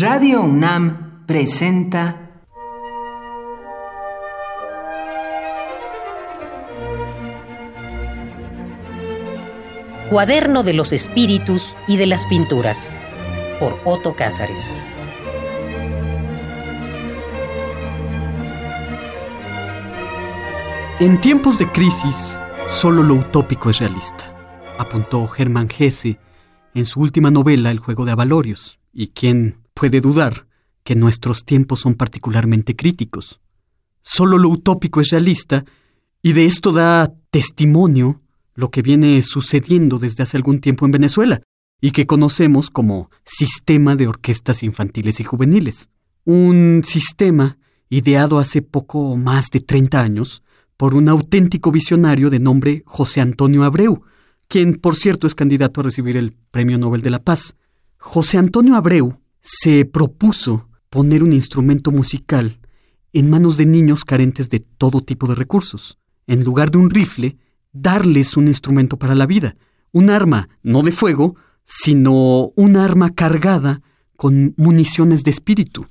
Radio UNAM presenta Cuaderno de los Espíritus y de las Pinturas por Otto Cázares. En tiempos de crisis, solo lo utópico es realista, apuntó Germán Hesse en su última novela El juego de Avalorios, y quién puede dudar que nuestros tiempos son particularmente críticos. Solo lo utópico es realista, y de esto da testimonio lo que viene sucediendo desde hace algún tiempo en Venezuela, y que conocemos como Sistema de Orquestas Infantiles y Juveniles. Un sistema ideado hace poco más de 30 años por un auténtico visionario de nombre José Antonio Abreu, quien por cierto es candidato a recibir el Premio Nobel de la Paz. José Antonio Abreu se propuso poner un instrumento musical en manos de niños carentes de todo tipo de recursos. En lugar de un rifle, darles un instrumento para la vida, un arma no de fuego, sino un arma cargada con municiones de espíritu.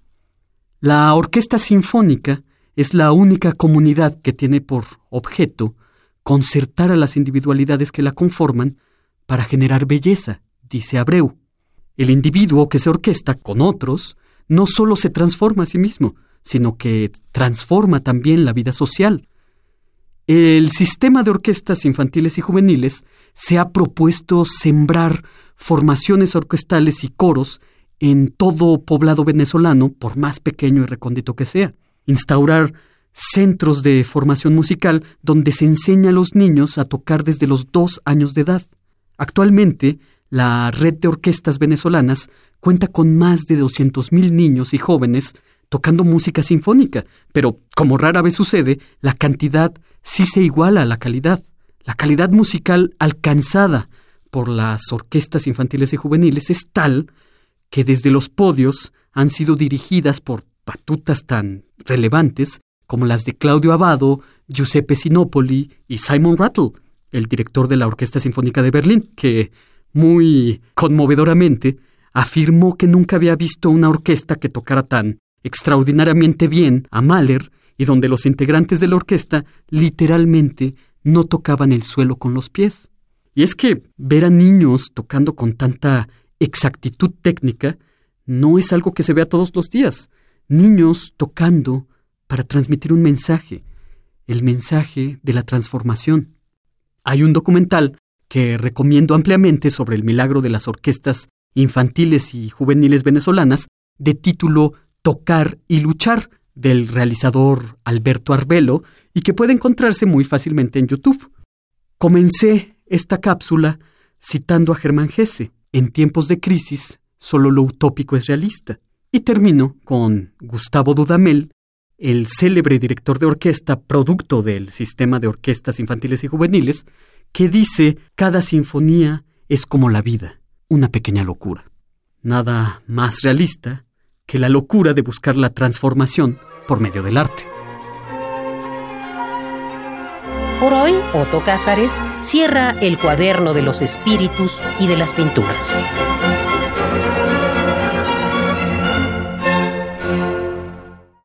La Orquesta Sinfónica es la única comunidad que tiene por objeto concertar a las individualidades que la conforman para generar belleza, dice Abreu. El individuo que se orquesta con otros no solo se transforma a sí mismo, sino que transforma también la vida social. El sistema de orquestas infantiles y juveniles se ha propuesto sembrar formaciones orquestales y coros en todo poblado venezolano, por más pequeño y recóndito que sea. Instaurar centros de formación musical donde se enseña a los niños a tocar desde los dos años de edad. Actualmente, la red de orquestas venezolanas cuenta con más de 200.000 niños y jóvenes tocando música sinfónica, pero como rara vez sucede, la cantidad sí se iguala a la calidad. La calidad musical alcanzada por las orquestas infantiles y juveniles es tal que desde los podios han sido dirigidas por batutas tan relevantes como las de Claudio Abado, Giuseppe Sinopoli y Simon Rattle, el director de la Orquesta Sinfónica de Berlín, que, muy conmovedoramente, afirmó que nunca había visto una orquesta que tocara tan extraordinariamente bien a Mahler y donde los integrantes de la orquesta literalmente no tocaban el suelo con los pies. Y es que ver a niños tocando con tanta exactitud técnica no es algo que se vea todos los días. Niños tocando para transmitir un mensaje, el mensaje de la transformación. Hay un documental que recomiendo ampliamente sobre el milagro de las orquestas infantiles y juveniles venezolanas, de título Tocar y Luchar, del realizador Alberto Arbelo, y que puede encontrarse muy fácilmente en YouTube. Comencé esta cápsula citando a Germán Gesse. En tiempos de crisis, solo lo utópico es realista. Y termino con Gustavo Dudamel el célebre director de orquesta, producto del sistema de orquestas infantiles y juveniles, que dice cada sinfonía es como la vida, una pequeña locura. Nada más realista que la locura de buscar la transformación por medio del arte. Por hoy, Otto Cázares cierra el cuaderno de los espíritus y de las pinturas.